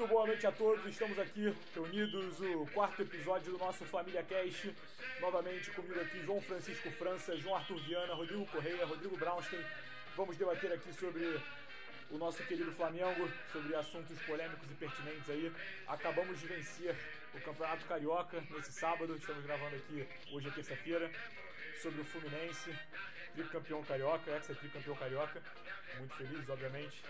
Muito boa noite a todos, estamos aqui reunidos, o quarto episódio do nosso Família Cast. Novamente comigo aqui João Francisco França, João Arthur Viana, Rodrigo Correia, Rodrigo Braunstein. Vamos debater aqui sobre o nosso querido Flamengo, sobre assuntos polêmicos e pertinentes aí. Acabamos de vencer o Campeonato Carioca nesse sábado, estamos gravando aqui hoje é terça-feira, sobre o Fluminense, tricampeão carioca, ex-tricampeão carioca. Muito feliz, obviamente.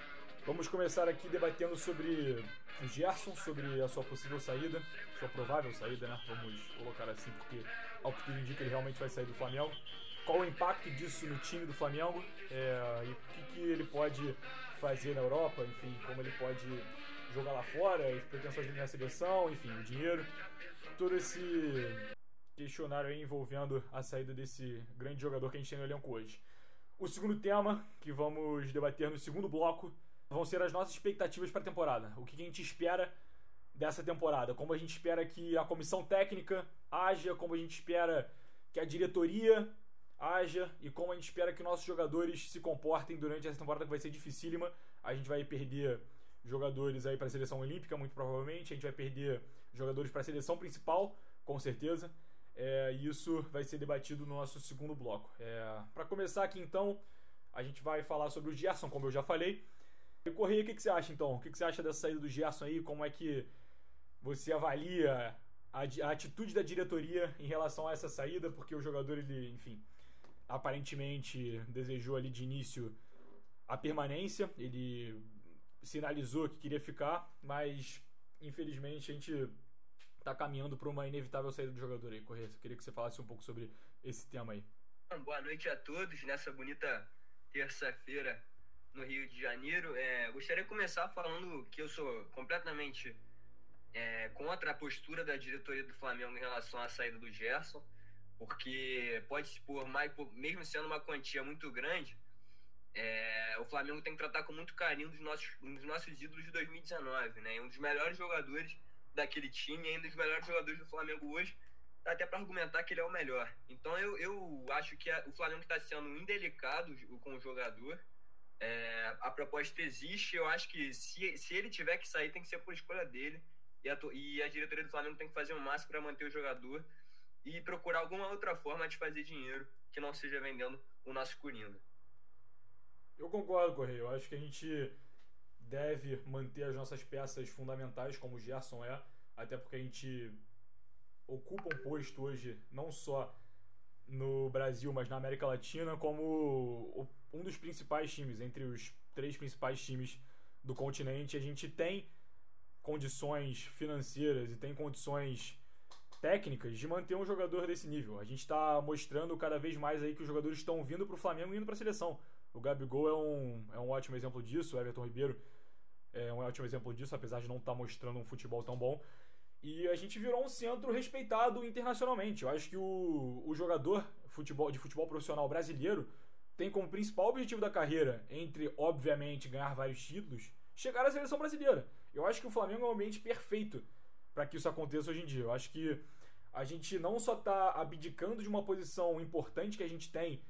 Vamos começar aqui debatendo sobre o Gerson, sobre a sua possível saída, sua provável saída, né? Vamos colocar assim, porque ao que tudo indica ele realmente vai sair do Flamengo. Qual o impacto disso no time do Flamengo é, e o que, que ele pode fazer na Europa, enfim, como ele pode jogar lá fora, as pretensões dele na seleção, enfim, o dinheiro. Todo esse questionário aí envolvendo a saída desse grande jogador que a gente tem no elenco hoje. O segundo tema que vamos debater no segundo bloco vão ser as nossas expectativas para a temporada. O que a gente espera dessa temporada, como a gente espera que a comissão técnica haja, como a gente espera que a diretoria haja e como a gente espera que nossos jogadores se comportem durante essa temporada que vai ser dificílima. A gente vai perder jogadores aí para a seleção olímpica, muito provavelmente. A gente vai perder jogadores para a seleção principal, com certeza. É, isso vai ser debatido no nosso segundo bloco. É, para começar aqui então, a gente vai falar sobre o Gerson, como eu já falei. E Correia, o que, que você acha então? O que, que você acha dessa saída do Gerson aí? Como é que você avalia a, a, atitude da diretoria em relação a essa saída? Porque o jogador, ele, enfim, aparentemente desejou ali de início a permanência, ele sinalizou que queria ficar, mas infelizmente a gente está caminhando para uma inevitável saída do jogador aí, Correia. Eu queria que você falasse um pouco sobre esse tema aí. Boa noite a todos nessa bonita terça-feira no Rio de Janeiro. É, gostaria de começar falando que eu sou completamente é, contra a postura da diretoria do Flamengo em relação à saída do Gerson, porque pode se por mais, mesmo sendo uma quantia muito grande, é, o Flamengo tem que tratar com muito carinho dos nossos, um dos nossos ídolos de 2019, né? Um dos melhores jogadores daquele time, ainda um dos melhores jogadores do Flamengo hoje, até para argumentar que ele é o melhor. Então eu, eu acho que a, o Flamengo está sendo indelicado com o jogador é, a proposta existe, eu acho que se, se ele tiver que sair, tem que ser por escolha dele. E a, e a diretoria do Flamengo tem que fazer o máximo para manter o jogador e procurar alguma outra forma de fazer dinheiro que não seja vendendo o nosso Coringa. Eu concordo, Correio. Eu acho que a gente deve manter as nossas peças fundamentais, como o Gerson é, até porque a gente ocupa um posto hoje não só no Brasil, mas na América Latina, como um dos principais times, entre os três principais times do continente. A gente tem condições financeiras e tem condições técnicas de manter um jogador desse nível. A gente está mostrando cada vez mais aí que os jogadores estão vindo para o Flamengo e indo para a seleção. O Gabigol é um, é um ótimo exemplo disso, o Everton Ribeiro é um ótimo exemplo disso, apesar de não estar tá mostrando um futebol tão bom. E a gente virou um centro respeitado internacionalmente. Eu acho que o, o jogador futebol, de futebol profissional brasileiro tem como principal objetivo da carreira, entre, obviamente, ganhar vários títulos, chegar à seleção brasileira. Eu acho que o Flamengo é o ambiente perfeito para que isso aconteça hoje em dia. Eu acho que a gente não só está abdicando de uma posição importante que a gente tem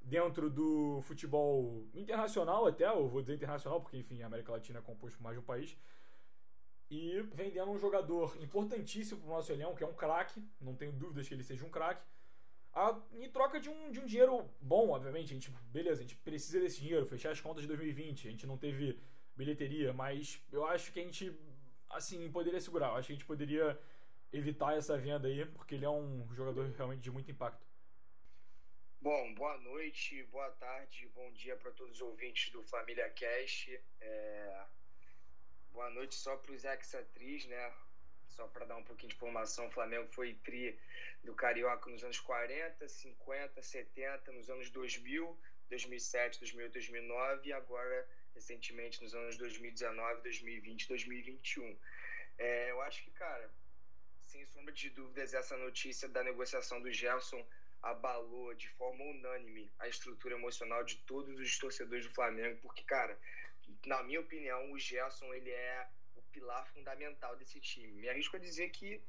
dentro do futebol internacional até, eu vou dizer internacional, porque, enfim, a América Latina é composto por mais de um país, e vendendo um jogador importantíssimo para o nosso elenco, que é um craque, não tenho dúvidas que ele seja um craque, em troca de um, de um dinheiro bom, obviamente. A gente, beleza, a gente precisa desse dinheiro, fechar as contas de 2020, a gente não teve bilheteria, mas eu acho que a gente, assim, poderia segurar. Eu acho que a gente poderia evitar essa venda aí, porque ele é um jogador realmente de muito impacto. Bom, boa noite, boa tarde, bom dia para todos os ouvintes do Família Cast. É... Boa noite só para os ex-atriz, né? Só para dar um pouquinho de informação, o Flamengo foi tri do Carioca nos anos 40, 50, 70, nos anos 2000, 2007, 2008, 2009 e agora, recentemente, nos anos 2019, 2020, 2021. É, eu acho que, cara, sem sombra de dúvidas, essa notícia da negociação do Gerson abalou de forma unânime a estrutura emocional de todos os torcedores do Flamengo, porque, cara, na minha opinião, o Gerson ele é o pilar fundamental desse time. Me arrisco a dizer que,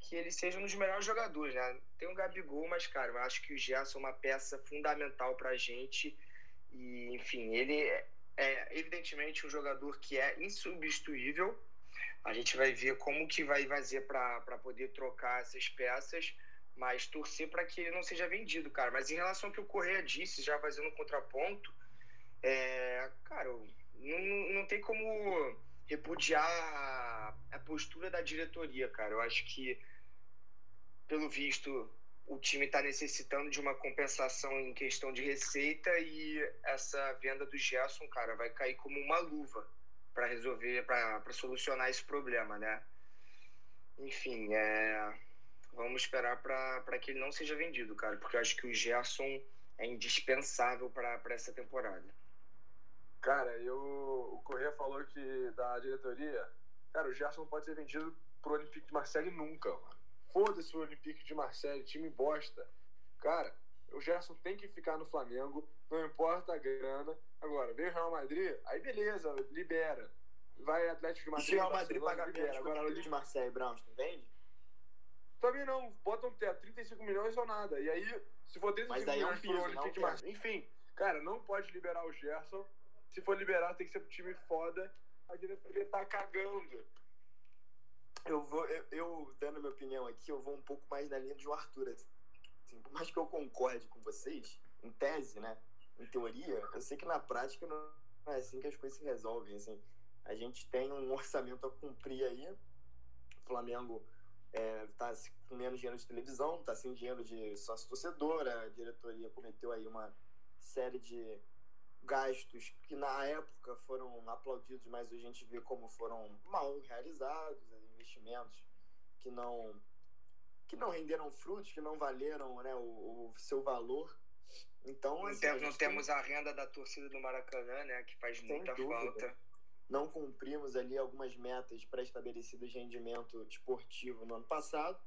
que ele seja um dos melhores jogadores, né? Tem o Gabigol, mas, cara, eu acho que o Gerson é uma peça fundamental pra gente. E, enfim, ele é, é evidentemente um jogador que é insubstituível, A gente vai ver como que vai fazer para poder trocar essas peças, mas torcer para que ele não seja vendido, cara. Mas em relação ao que o Correia disse, já fazendo um contraponto, é, cara, não, não tem como repudiar a, a postura da diretoria, cara. Eu acho que, pelo visto, o time está necessitando de uma compensação em questão de receita e essa venda do Gerson, cara, vai cair como uma luva para resolver, para solucionar esse problema, né? Enfim, é, vamos esperar para que ele não seja vendido, cara, porque eu acho que o Gerson é indispensável para essa temporada. Cara, eu, o Corrêa falou que da diretoria, cara, o Gerson não pode ser vendido pro Olympique de Marseille nunca, mano. Foda-se o Olympique de Marseille, time bosta. Cara, o Gerson tem que ficar no Flamengo, não importa a grana. Agora, veio o Real Madrid, aí beleza, libera. Vai Atlético de Madrid. E se o Real Madrid pagar libera. Agora, o de Marseille, Brownstein, vende? Também não, bota um teto, 35 milhões ou nada. E aí, se for 35 Mas milhões é um piso, pro Olympique de Marseille. Enfim, cara, não pode liberar o Gerson. Se for liberar, tem que ser pro time foda. A diretoria tá cagando eu vou, eu, eu, dando minha opinião aqui, eu vou um pouco mais na linha do Arthur. Assim, por mais que eu concorde com vocês, em tese, né? Em teoria, eu sei que na prática não é assim que as coisas se resolvem. Assim. A gente tem um orçamento a cumprir aí. O Flamengo é, tá com menos dinheiro de televisão, tá sem dinheiro de sócio torcedor, a diretoria cometeu aí uma série de gastos que na época foram aplaudidos, mas a gente vê como foram mal realizados investimentos que não que não renderam frutos, que não valeram né, o, o seu valor. Então, assim, não, não temos tem... a renda da torcida do Maracanã, né, que faz Sem muita dúvida. falta. Não cumprimos ali algumas metas pré-estabelecidas de rendimento esportivo no ano passado.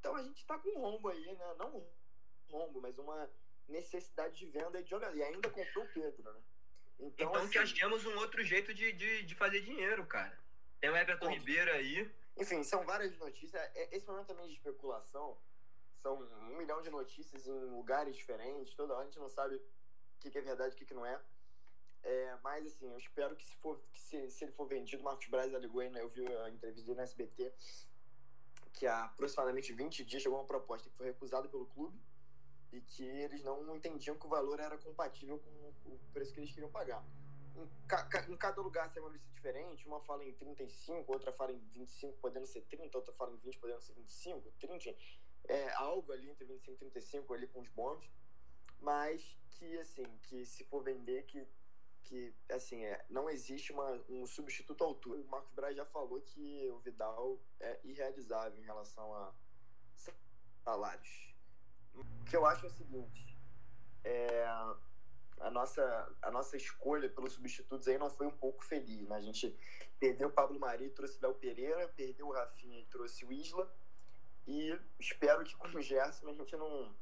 Então a gente está com um rombo aí, né? Não um rombo, mas uma necessidade de venda de jogador. E ainda comprou o Pedro, né? Então, então assim, que achamos um outro jeito de, de, de fazer dinheiro, cara. Tem o Everton Ribeiro aí. Enfim, são várias notícias. É, esse momento também de especulação são um milhão de notícias em lugares diferentes. Toda hora a gente não sabe o que, é verdade e o que, não é. é. Mas, assim, eu espero que se, for, que se, se ele for vendido, Marcos Braz alegou, né? eu vi a entrevista dele no SBT, que há aproximadamente 20 dias chegou uma proposta que foi recusada pelo clube e que eles não entendiam que o valor era compatível com o preço que eles queriam pagar em, ca, em cada lugar sai uma lista diferente. Uma fala em 35, outra fala em 25, podendo ser 30, outra fala em 20, podendo ser 25, 30. É algo ali entre 25 e 35 ali com os bônus. Mas que, assim, que se for vender, que, que assim, é, não existe uma, um substituto à altura. O Marcos Braz já falou que o Vidal é irrealizável em relação a salários. O que eu acho é o seguinte. É, a nossa, a nossa escolha pelos substitutos aí não foi um pouco feliz. Né? A gente perdeu o Pablo Mari e trouxe o Léo Pereira, perdeu o Rafinha e trouxe o Isla. E espero que com o Gerson a gente não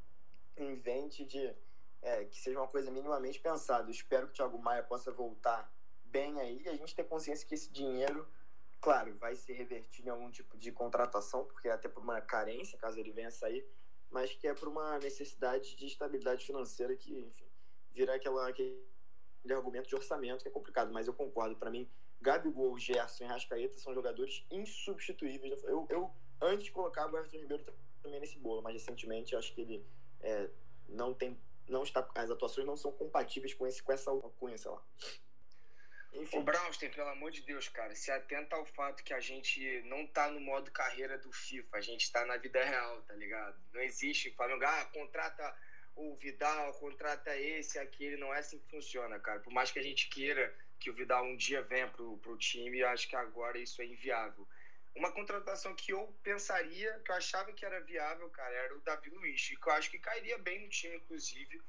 invente de é, que seja uma coisa minimamente pensada. Eu espero que o Thiago Maia possa voltar bem aí e a gente ter consciência que esse dinheiro, claro, vai ser revertido em algum tipo de contratação, porque é até por uma carência, caso ele venha sair, mas que é por uma necessidade de estabilidade financeira que, enfim, virar aquela, aquele argumento de orçamento que é complicado, mas eu concordo. Para mim, Gabigol, Gerson e Rascaeta são jogadores insubstituíveis. Eu, eu antes colocava o Everton Ribeiro também nesse bolo, mas recentemente acho que ele é, não tem, não está, as atuações não são compatíveis com esse, com essa alcunha, sei lá. Enfim. O Brownstein, pelo amor de Deus, cara, se atenta ao fato que a gente não tá no modo carreira do FIFA, a gente tá na vida real, tá ligado? Não existe falando, ah, contrata o Vidal contrata esse, aquele, não é assim que funciona, cara. Por mais que a gente queira que o Vidal um dia venha pro, pro time, eu acho que agora isso é inviável. Uma contratação que eu pensaria, que eu achava que era viável, cara, era o Davi Luiz, que eu acho que cairia bem no time, inclusive.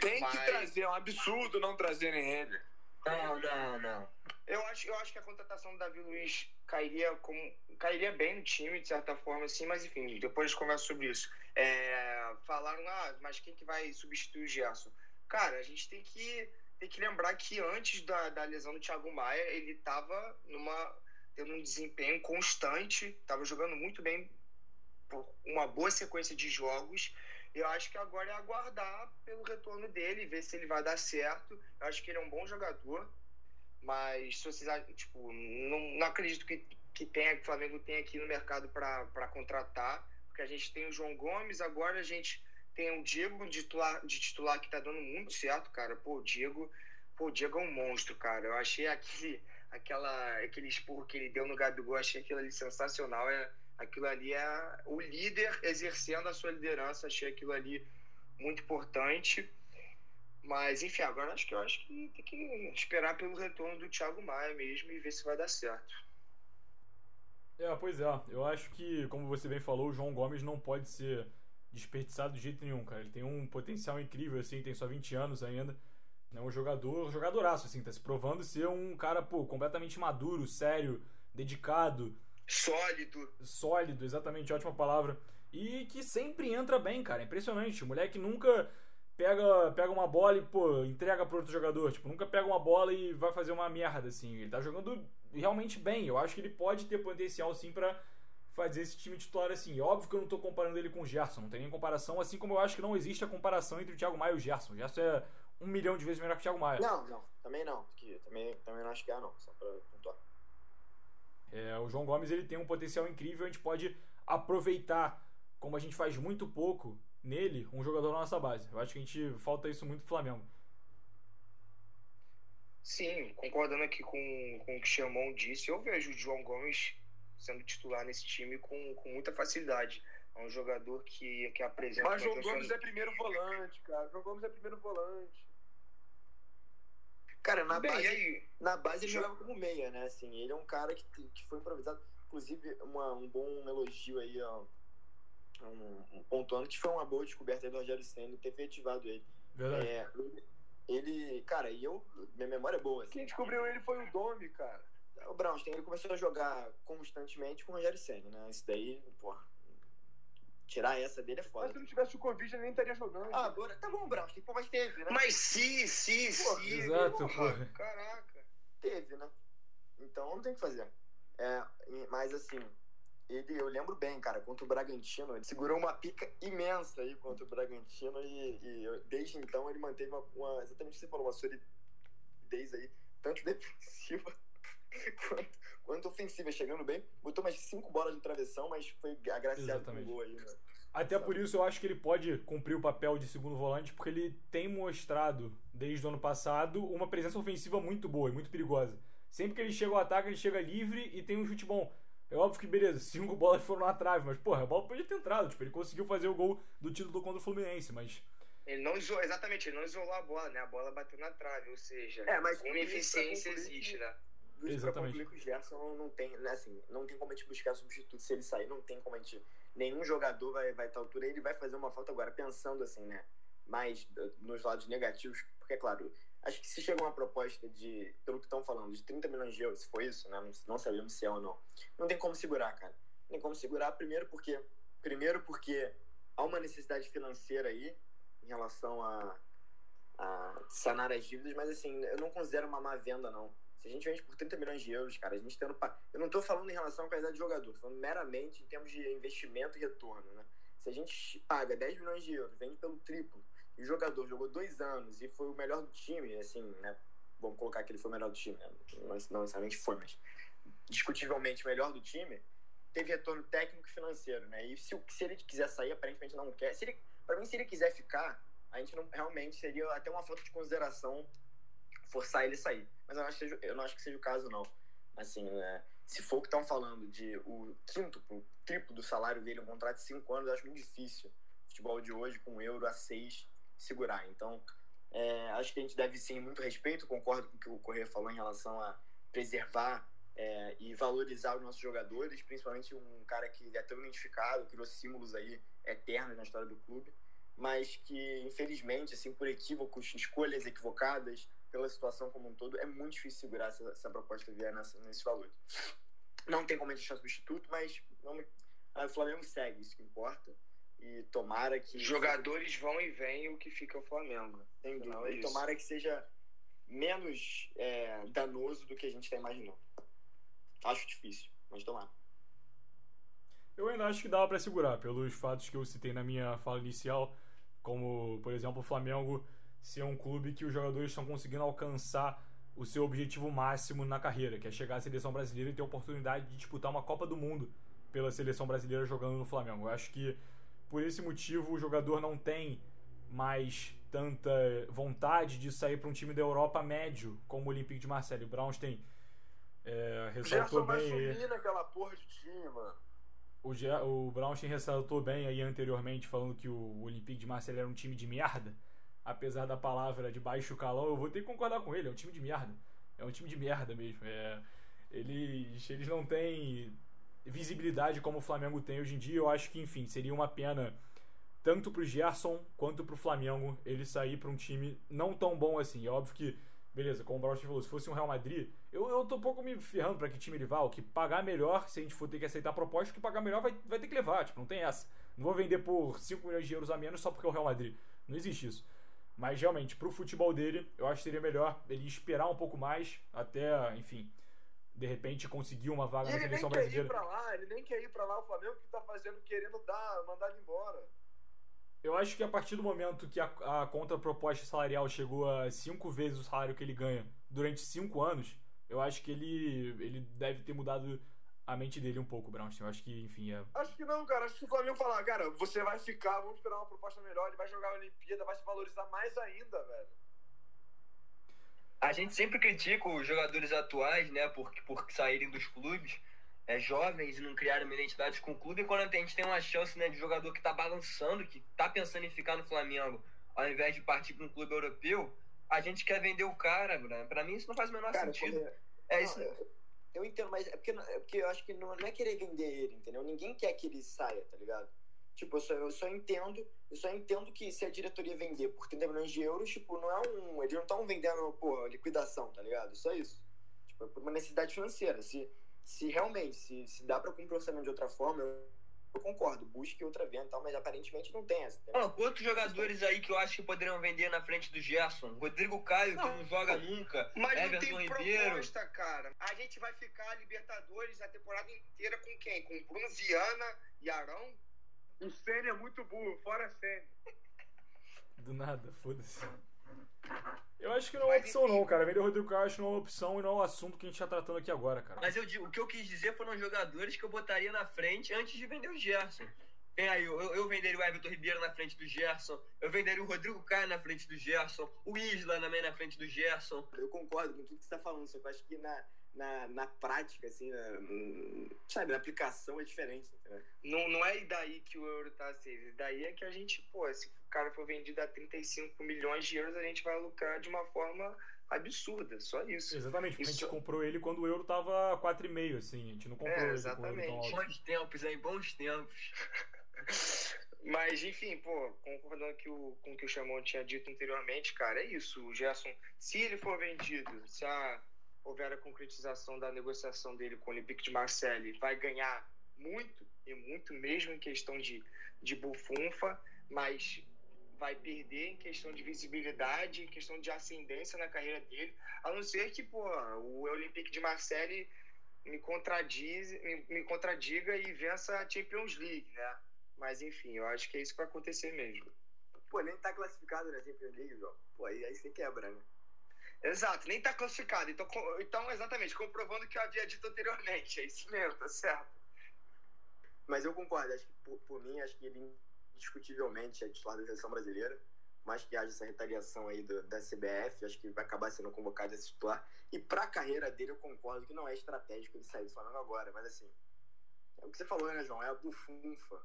Tem mas... que trazer, é um absurdo não trazerem ele. Não, não, não. Eu acho, eu acho que a contratação do Davi Luiz cairia, como, cairia bem no time, de certa forma, assim, mas enfim, depois conversa sobre isso. É, falaram, ah, mas quem que vai substituir o Gerson? Cara, a gente tem que, tem que lembrar que antes da, da lesão do Thiago Maia, ele estava numa tendo um desempenho constante, estava jogando muito bem por uma boa sequência de jogos. Eu acho que agora é aguardar pelo retorno dele, ver se ele vai dar certo. Eu acho que ele é um bom jogador, mas se vocês tipo, não, não acredito que que, tem, que o Flamengo tem aqui no mercado para contratar, porque a gente tem o João Gomes, agora a gente tem o Diego de titular, de titular que tá dando muito certo, cara. Pô, o Diego, pô, o Diego é um monstro, cara. Eu achei aquele, aquela, aquele esporro que ele deu no Gabigol, achei aquilo ali sensacional. É, aquilo ali é o líder exercendo a sua liderança, achei aquilo ali muito importante. Mas, enfim, agora acho que eu acho que tem que esperar pelo retorno do Thiago Maia mesmo e ver se vai dar certo. É, pois é. Eu acho que, como você bem falou, o João Gomes não pode ser desperdiçado de jeito nenhum, cara. Ele tem um potencial incrível, assim, tem só 20 anos ainda. É um jogador, jogadoraço, assim, tá se provando ser um cara, pô, completamente maduro, sério, dedicado. Sólido. Sólido, exatamente, ótima palavra. E que sempre entra bem, cara. Impressionante. O moleque nunca pega, pega uma bola e, pô, entrega pro outro jogador. Tipo, nunca pega uma bola e vai fazer uma merda, assim. Ele tá jogando realmente bem. Eu acho que ele pode ter potencial, sim, pra fazer esse time titular assim. Óbvio que eu não tô comparando ele com o Gerson, não tem nem comparação, assim como eu acho que não existe a comparação entre o Thiago Maia e o Gerson. O Gerson é um milhão de vezes melhor que o Thiago Maia. Não, não, também não. Que, também, também não acho que é, não, só pra pontuar. É, o João Gomes ele tem um potencial incrível, a gente pode aproveitar, como a gente faz muito pouco nele, um jogador da nossa base. Eu acho que a gente falta isso muito no Flamengo. Sim, concordando aqui com, com o que o Chamon disse, eu vejo o João Gomes sendo titular nesse time com, com muita facilidade. É um jogador que, que apresenta. Mas João Gomes é primeiro volante, cara. João Gomes é primeiro volante. Cara, na Bem, base, na base ele jogava como meia, né? Assim, ele é um cara que, que foi improvisado. Inclusive, uma, um bom elogio aí, ó. Um, um pontuando que foi uma boa descoberta aí do Rogério Senna ter efetivado ele. Verdade. É, ele, cara, e eu, minha memória é boa. Assim, Quem descobriu ele foi o Domi, cara o Brownstein ele começou a jogar constantemente com o Rogério Senna, né? Isso daí, porra. Tirar essa dele é foda. Mas se não tivesse o Covid, ele nem estaria jogando. Ah, agora tá bom, Brownstein. Pô, mas teve, né? Mas sim, sim, sim. Exato, porra. Caraca. Teve, né? Então não tem o que fazer. É, mas assim, ele, eu lembro bem, cara, contra o Bragantino, ele segurou uma pica imensa aí contra o Bragantino e, e desde então ele manteve uma, uma, exatamente o que você falou, uma solidez aí, tanto defensiva quanto, quanto ofensiva, chegando bem. Botou mais cinco bolas no travessão, mas foi agraciado com o gol aí, né? Até Sabe? por isso eu acho que ele pode cumprir o papel de segundo volante, porque ele tem mostrado, desde o ano passado, uma presença ofensiva muito boa e muito perigosa. Sempre que ele chega ao ataque, ele chega livre e tem um chute bom. É óbvio que, beleza, cinco bolas foram na trave, mas, porra, a bola podia ter entrado. Tipo, ele conseguiu fazer o gol do título contra o Fluminense, mas. Ele não isolou, exatamente, ele não isolou a bola, né? A bola bateu na trave, ou seja, é, mas uma eficiência existe, né? Exatamente. Pra concluir que o Gerson não tem, né, assim, não tem como a gente buscar substituto se ele sair, não tem como a gente. Nenhum jogador vai, vai estar altura, ele vai fazer uma falta agora, pensando assim, né? Mais nos lados negativos, porque é claro, acho que se chega uma proposta de, pelo que estão falando, de 30 milhões de euros, se foi isso, né? Não, não sabemos se é ou não. Não tem como segurar, cara. Não tem como segurar, primeiro porque. Primeiro porque há uma necessidade financeira aí em relação a, a sanar as dívidas, mas assim, eu não considero uma má venda, não se a gente vende por 30 milhões de euros, cara, a gente tendo. Eu não estou falando em relação à qualidade de jogador, estou falando meramente em termos de investimento e retorno, né? Se a gente paga 10 milhões de euros, vende pelo triplo, e o jogador jogou dois anos e foi o melhor do time, assim, né? Vamos colocar que ele foi o melhor do time, né? Não necessariamente foi, mas discutivelmente o melhor do time, teve retorno técnico e financeiro, né? E se, se ele quiser sair, aparentemente não quer. Se ele, pra mim, se ele quiser ficar, a gente não realmente seria até uma falta de consideração forçar ele a sair. Mas eu não acho que seja, eu não acho que seja o caso, não. Assim, né, se for o que estão falando de o quinto, o triplo do salário dele, um contrato de cinco anos, eu acho muito difícil. Futebol de hoje, com um euro a seis, segurar. Então, é, acho que a gente deve sim muito respeito. Concordo com o que o Correia falou em relação a preservar é, e valorizar os nossos jogadores, principalmente um cara que é tão identificado, criou símbolos aí eternos na história do clube, mas que infelizmente, assim, por equívocos, escolhas equivocadas, pela situação como um todo, é muito difícil segurar se essa proposta vier nessa, nesse valor. Não tem como a gente achar substituto, mas vamos, o Flamengo segue, isso que importa. E tomara que. Jogadores vão e vêm, o que fica é o Flamengo. Sem dúvida. É e tomara que seja menos é, danoso do que a gente está imaginando. Acho difícil, mas tomara. Eu ainda acho que dava para segurar, pelos fatos que eu citei na minha fala inicial, como, por exemplo, o Flamengo ser um clube que os jogadores estão conseguindo alcançar o seu objetivo máximo na carreira, que é chegar à seleção brasileira e ter a oportunidade de disputar uma Copa do Mundo pela seleção brasileira jogando no Flamengo. Eu acho que por esse motivo o jogador não tem mais tanta vontade de sair para um time da Europa médio como o Olympique de Marseille. O Braunstein é, ressaltou o bem. Vai naquela porra de time, mano. O, o Braunstein ressaltou bem aí anteriormente, falando que o Olympique de Marseille era um time de merda. Apesar da palavra de baixo calão, eu vou ter que concordar com ele. É um time de merda. É um time de merda mesmo. É, eles, eles não têm visibilidade como o Flamengo tem hoje em dia. Eu acho que, enfim, seria uma pena tanto pro Gerson quanto pro Flamengo ele sair para um time não tão bom assim. É óbvio que, beleza, como o Braust falou, se fosse um Real Madrid, eu, eu tô um pouco me ferrando para que time ele vá. O que pagar melhor, se a gente for ter que aceitar a proposta, o que pagar melhor vai, vai ter que levar. Tipo, não tem essa. Não vou vender por 5 milhões de euros a menos só porque é o Real Madrid. Não existe isso. Mas realmente, pro futebol dele, eu acho que seria melhor ele esperar um pouco mais até, enfim, de repente conseguir uma vaga na seleção brasileira. Ele nem quer ir pra lá, ele nem quer ir pra lá. O Flamengo que tá fazendo, querendo dar, mandar ele embora. Eu acho que a partir do momento que a, a contraproposta salarial chegou a cinco vezes o salário que ele ganha durante cinco anos, eu acho que ele, ele deve ter mudado a mente dele um pouco, Brownstein. Eu acho que, enfim, é... Acho que não, cara. Acho que o Flamengo falar, cara, você vai ficar, vamos esperar uma proposta melhor, ele vai jogar a Olimpíada, vai se valorizar mais ainda, velho. A gente sempre critica os jogadores atuais, né, por, por saírem dos clubes é, jovens e não criarem uma identidade com o clube. E quando a gente tem uma chance né, de jogador que está balançando, que está pensando em ficar no Flamengo, ao invés de partir para um clube europeu, a gente quer vender o cara, né? Para mim isso não faz o menor cara, sentido. É, é não, isso. Eu, eu, entendo, mas é porque, é porque eu acho que não, não é querer vender ele, entendeu? Ninguém quer que ele saia, tá ligado? Tipo, eu só, eu só entendo, eu só entendo que se a diretoria vender por 30 milhões de euros, tipo, não é um. Eles não estão vendendo, pô, liquidação, tá ligado? Só isso. Tipo, é por uma necessidade financeira. Se, se realmente, se, se dá para cumprir o orçamento de outra forma, eu, eu, concordo, busque outra venda e tal, mas aparentemente não tem essa. Oh, quantos jogadores aí que eu acho que poderiam vender na frente do Gerson? Rodrigo Caio, não, que não joga nunca. Mas Everton não tem Ribeiro. proposta, cara. A gente vai ficar Libertadores a temporada inteira com quem? Com Bruno Viana e Arão? O Senna é muito burro, fora Senna. Do nada, foda-se. Eu acho que não é uma opção, não, cara. Vender o Rodrigo Caio acho que não é uma opção e não é o assunto que a gente tá tratando aqui agora, cara. Mas eu, o que eu quis dizer foram jogadores que eu botaria na frente antes de vender o Gerson. Tem aí, eu, eu venderia o Everton Ribeiro na frente do Gerson, eu venderia o Rodrigo Caio na frente do Gerson, o Isla também na frente do Gerson. Eu concordo com tudo que você tá falando, só que eu acho que na, na, na prática, assim, na, sabe, na aplicação é diferente. Né? Não, não é daí que o euro tá assim, daí é que a gente, pô, se o cara for vendido a 35 milhões de euros, a gente vai lucrar de uma forma absurda, só isso. Exatamente, isso... a gente comprou ele quando o euro tava 4,5, assim, a gente não comprou é, ele exatamente. Bons tempos aí, bons tempos. Mas, enfim, pô, concordando que o, com o que o Chamon tinha dito anteriormente, cara, é isso. O Gerson, se ele for vendido, se a houver a concretização da negociação dele com o Olympique de Marseille, vai ganhar muito, e muito mesmo em questão de, de bufunfa, mas vai perder em questão de visibilidade, em questão de ascendência na carreira dele, a não ser que pô, o Olympique de Marseille me, contradiz, me, me contradiga e vença a Champions League, né? Mas enfim, eu acho que é isso que vai acontecer mesmo. Pô, nem tá classificado na Champions League, João. Pô, aí, aí você quebra, né? Exato, nem tá classificado. Então, então, exatamente, comprovando o que eu havia dito anteriormente. É isso mesmo, tá certo. Mas eu concordo, acho que por, por mim, acho que ele indiscutivelmente é titular da seleção brasileira. Mais que haja essa retaliação aí do, da CBF, acho que vai acabar sendo convocado esse titular. E pra carreira dele, eu concordo que não é estratégico ele sair do Flamengo agora, mas assim, é o que você falou, né, João? É a bufunfa.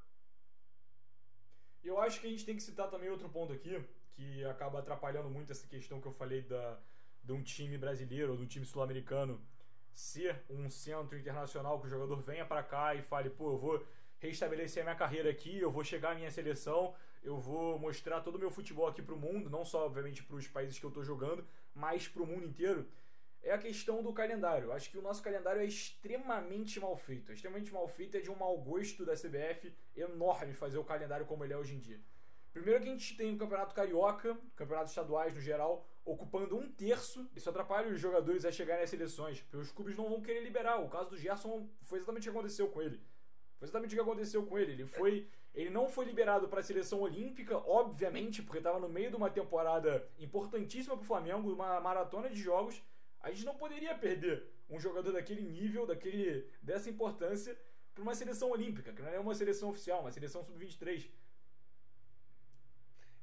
E eu acho que a gente tem que citar também outro ponto aqui, que acaba atrapalhando muito essa questão que eu falei da, de um time brasileiro ou um time sul-americano ser um centro internacional que o jogador venha para cá e fale, pô, eu vou restabelecer a minha carreira aqui, eu vou chegar à minha seleção, eu vou mostrar todo o meu futebol aqui para o mundo, não só obviamente para os países que eu estou jogando, mas para o mundo inteiro. É a questão do calendário. Acho que o nosso calendário é extremamente mal feito. É extremamente mal feito, é de um mau gosto da CBF enorme fazer o calendário como ele é hoje em dia. Primeiro que a gente tem o Campeonato Carioca, campeonatos estaduais no geral, ocupando um terço. Isso atrapalha os jogadores a chegarem às seleções, porque os clubes não vão querer liberar. O caso do Gerson foi exatamente o que aconteceu com ele. Foi exatamente o que aconteceu com ele. Ele foi, ele não foi liberado para a seleção olímpica, obviamente, porque estava no meio de uma temporada importantíssima para o Flamengo, uma maratona de jogos. A gente não poderia perder um jogador daquele nível, daquele dessa importância, para uma seleção olímpica, que não é uma seleção oficial, uma seleção sub-23.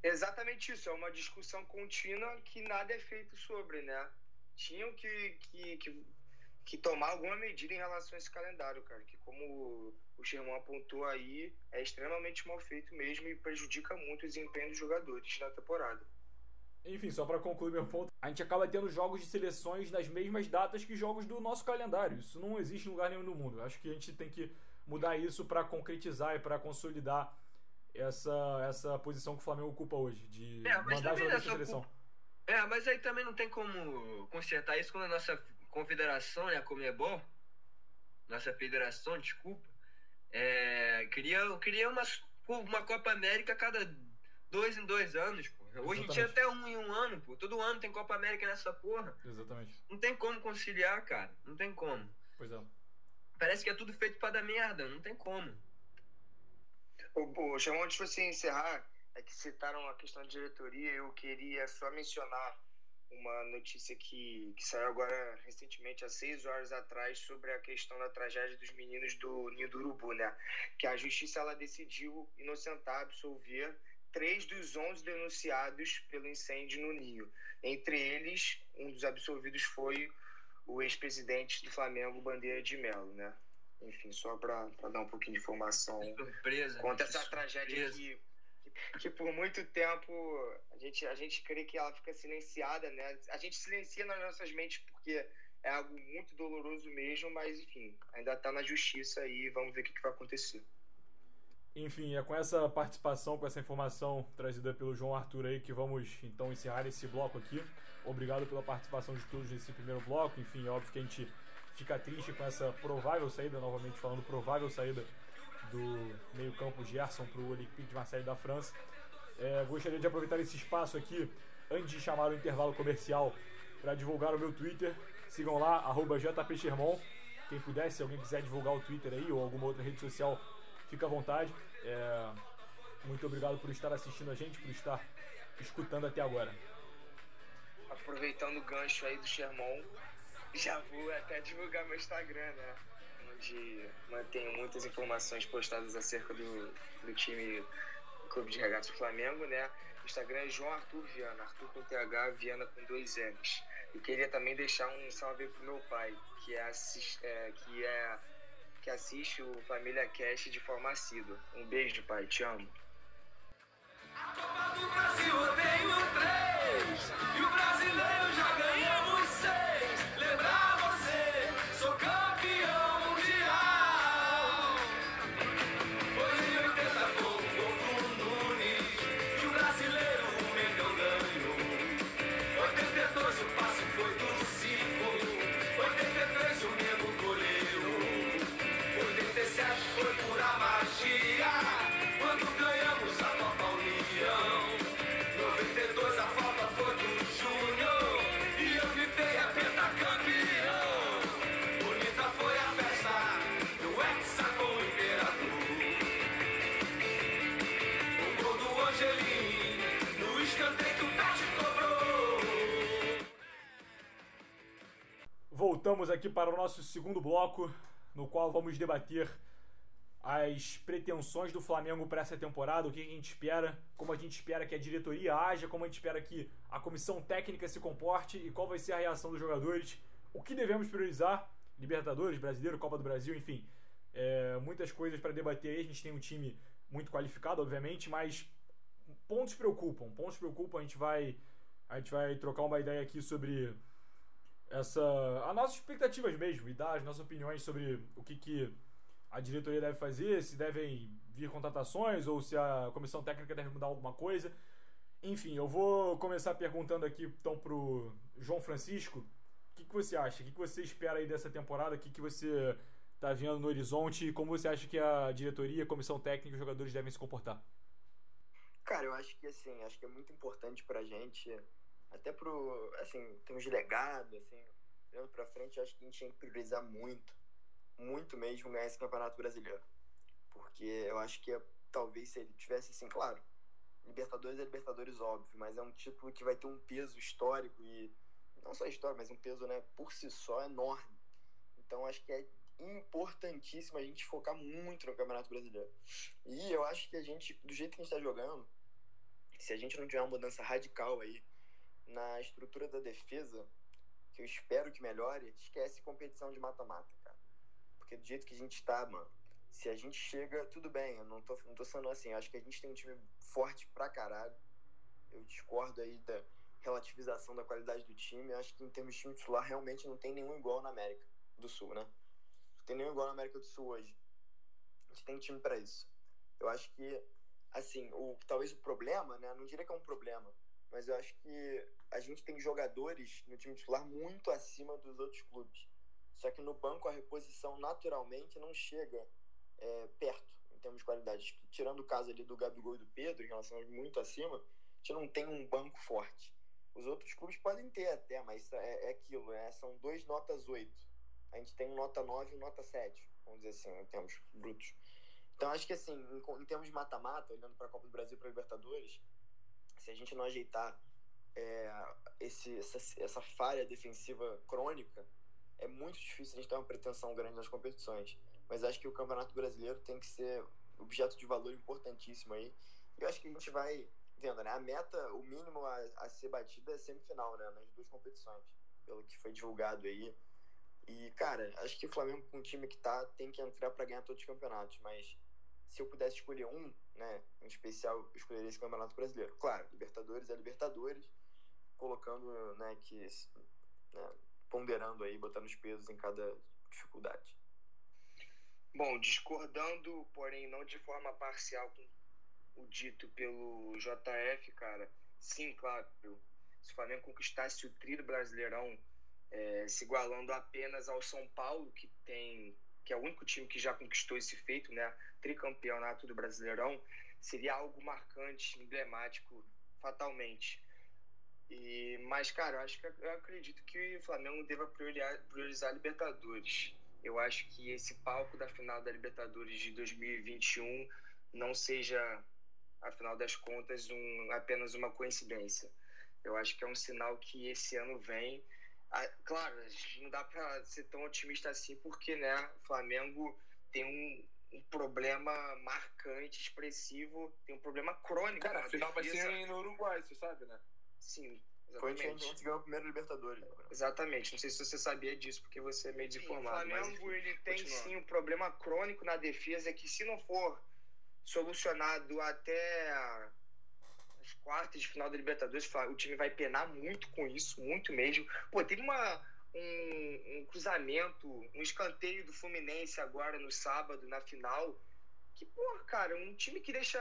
Exatamente isso, é uma discussão contínua que nada é feito sobre, né? Tinham que, que, que, que tomar alguma medida em relação a esse calendário, cara, que como o Sherman apontou aí, é extremamente mal feito mesmo e prejudica muito o desempenho dos jogadores na temporada. Enfim, só para concluir meu ponto, a gente acaba tendo jogos de seleções nas mesmas datas que jogos do nosso calendário. Isso não existe em lugar nenhum no mundo. Acho que a gente tem que mudar isso para concretizar e para consolidar essa, essa posição que o Flamengo ocupa hoje, de É, mandar jogadores é de seleção. É, mas aí também não tem como consertar isso quando a nossa confederação, né, a Comebol, nossa federação, desculpa, é, cria, cria uma, uma Copa América a cada dois em dois anos, pô. Hoje em dia até um em um ano, pô. Todo ano tem Copa América nessa porra. Exatamente. Não tem como conciliar, cara. Não tem como. Pois é. Parece que é tudo feito pra dar merda. Não tem como. O, o Chamon, antes de você encerrar, é que citaram a questão de diretoria, eu queria só mencionar uma notícia que, que saiu agora recentemente, há seis horas atrás, sobre a questão da tragédia dos meninos do Ninho do Urubu, né? Que a justiça ela decidiu inocentar, absolver três dos onze denunciados pelo incêndio no Ninho. Entre eles, um dos absolvidos foi o ex-presidente do Flamengo, Bandeira de Melo, né? Enfim, só para dar um pouquinho de informação Surpresa. conta essa Que tragédia surpresa. que, que, que por muito tempo a gente, a gente crê que ela fica silenciada, né? A gente silencia nas nossas mentes porque é algo muito doloroso mesmo, mas enfim, ainda tá na justiça e vamos ver o que, que vai acontecer. Enfim, é com essa participação, com essa informação trazida pelo João Arthur aí que vamos então encerrar esse bloco aqui. Obrigado pela participação de todos nesse primeiro bloco. Enfim, é óbvio que a gente fica triste com essa provável saída, novamente falando, provável saída do meio-campo Gerson para o Olympique de Marseille da França. É, gostaria de aproveitar esse espaço aqui, antes de chamar o intervalo comercial, para divulgar o meu Twitter. Sigam lá, arroba JPXermon. Quem puder, se alguém quiser divulgar o Twitter aí ou alguma outra rede social, fica à vontade. É, muito obrigado por estar assistindo a gente, por estar escutando até agora. Aproveitando o gancho aí do Sherman, já vou até divulgar meu Instagram, né? Onde mantenho muitas informações postadas acerca do, do time do Clube de Regatas do Flamengo, né? O Instagram é João Arthur Viana, Arthur com TH, Viana com dois N's. E queria também deixar um salve pro meu pai, que é, é, que é que assiste o Família Cast de forma assídua. Um beijo, pai, te amo. Copa do Brasil eu tenho três E o brasileiro já aqui para o nosso segundo bloco, no qual vamos debater as pretensões do Flamengo para essa temporada, o que a gente espera, como a gente espera que a diretoria haja, como a gente espera que a comissão técnica se comporte e qual vai ser a reação dos jogadores, o que devemos priorizar, Libertadores, Brasileiro, Copa do Brasil, enfim, é, muitas coisas para debater aí. A gente tem um time muito qualificado, obviamente, mas pontos preocupam, pontos preocupam. A gente vai, a gente vai trocar uma ideia aqui sobre essa as nossas expectativas mesmo e dar as nossas opiniões sobre o que, que a diretoria deve fazer, se devem vir contratações ou se a comissão técnica deve mudar alguma coisa. Enfim, eu vou começar perguntando aqui então pro João Francisco, o que, que você acha? O que, que você espera aí dessa temporada? O que, que você tá vendo no horizonte e como você acha que a diretoria, a comissão técnica e os jogadores devem se comportar? Cara, eu acho que assim, acho que é muito importante pra gente, até pro, assim, tem uns legados, assim, olhando pra frente, eu acho que a gente tinha que priorizar muito, muito mesmo ganhar esse campeonato brasileiro. Porque eu acho que talvez se ele tivesse assim, claro, Libertadores é Libertadores óbvio, mas é um título que vai ter um peso histórico e não só história, mas um peso, né, por si só enorme. Então acho que é importantíssimo a gente focar muito no Campeonato Brasileiro. E eu acho que a gente, do jeito que a gente está jogando, se a gente não tiver uma mudança radical aí na estrutura da defesa, que eu espero que melhore, esquece competição de mata-mata, cara. Porque do jeito que a gente está, mano, se a gente chega, tudo bem, eu não tô, não tô falando assim, acho que a gente tem um time forte pra caralho. Eu discordo aí da relativização da qualidade do time. Eu acho que em termos de time titular, realmente não tem nenhum igual na América do Sul, né? Não tem nenhum igual na América do Sul hoje. A gente tem time para isso. Eu acho que, assim, o, talvez o problema, né? Não diria que é um problema, mas eu acho que a gente tem jogadores no time titular muito acima dos outros clubes. Só que no banco a reposição naturalmente não chega é, perto em termos de qualidade. Tirando o caso ali do Gabigol e do Pedro, em relação muito acima, a gente não tem um banco forte. Os outros clubes podem ter até, mas é, é aquilo, né? São dois notas 8. A gente tem um nota 9 e um nota 7, vamos dizer assim, em termos brutos. Então acho que assim, em, em termos de mata-mata, olhando para a Copa do Brasil e para Libertadores, se a gente não ajeitar é, esse, essa, essa falha defensiva crônica, é muito difícil a gente ter uma pretensão grande nas competições. Mas acho que o Campeonato Brasileiro tem que ser objeto de valor importantíssimo aí. E eu acho que a gente vai vendo, né? A meta, o mínimo a, a ser batida é semifinal, né? Nas duas competições, pelo que foi divulgado aí. E, cara, acho que o Flamengo, com o time que tá, tem que entrar para ganhar todos os campeonatos. Mas se eu pudesse escolher um, né? Em especial, escolheria esse Campeonato Brasileiro. Claro, Libertadores é Libertadores, colocando, né, que. Né, ponderando aí, botando os pesos em cada dificuldade. Bom, discordando, porém não de forma parcial com o dito pelo JF, cara. Sim, claro. Se o Flamengo conquistasse o trio brasileirão, é, se igualando apenas ao São Paulo, que tem que é o único time que já conquistou esse feito, né? Tricampeonato do Brasileirão, seria algo marcante, emblemático, fatalmente. E, mas, cara, eu acho que eu acredito que o Flamengo deva priorizar, priorizar a Libertadores. Eu acho que esse palco da final da Libertadores de 2021 não seja, afinal das contas, um, apenas uma coincidência. Eu acho que é um sinal que esse ano vem. Ah, claro, não dá para ser tão otimista assim, porque né, o Flamengo tem um, um problema marcante, expressivo, tem um problema crônico. Cara, na a final vai ser no Uruguai, você sabe, né? Sim, Foi onde a exatamente. gente ganhou o primeiro Libertadores. né? Exatamente. Não sei se você sabia disso, porque você é meio Sim, desinformado. o mas, Flamengo, enfim. ele tem sim um problema crônico na defesa que se não for solucionado até as quartas de final da Libertadores, o time vai penar muito com isso, muito mesmo. Pô, teve uma, um, um cruzamento, um escanteio do Fluminense agora no sábado, na final, que, porra, cara, um time que deixa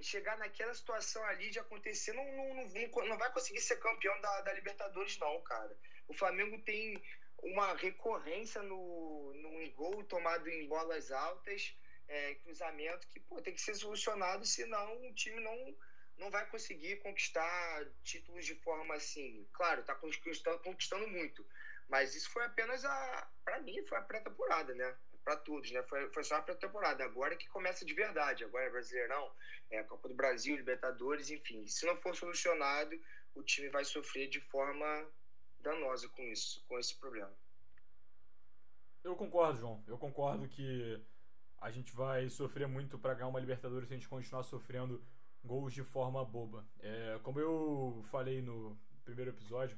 chegar naquela situação ali de acontecer não, não, não, não- não vai conseguir ser campeão da, da Libertadores, não, cara. O Flamengo tem uma recorrência no, no gol tomado em bolas altas, é, cruzamento, que pô, tem que ser solucionado, senão o time não, não vai conseguir conquistar títulos de forma assim. Claro, tá conquistando, conquistando muito, mas isso foi apenas a. Pra mim, foi a pré-temporada, né? Pra todos, né? Foi, foi só a pré-temporada. Agora que começa de verdade. Agora é Brasileirão, é Copa do Brasil, Libertadores, enfim. Se não for solucionado, o time vai sofrer de forma danosa com isso, com esse problema. Eu concordo, João. Eu concordo que a gente vai sofrer muito para ganhar uma Libertadores se a gente continuar sofrendo gols de forma boba. É, como eu falei no primeiro episódio,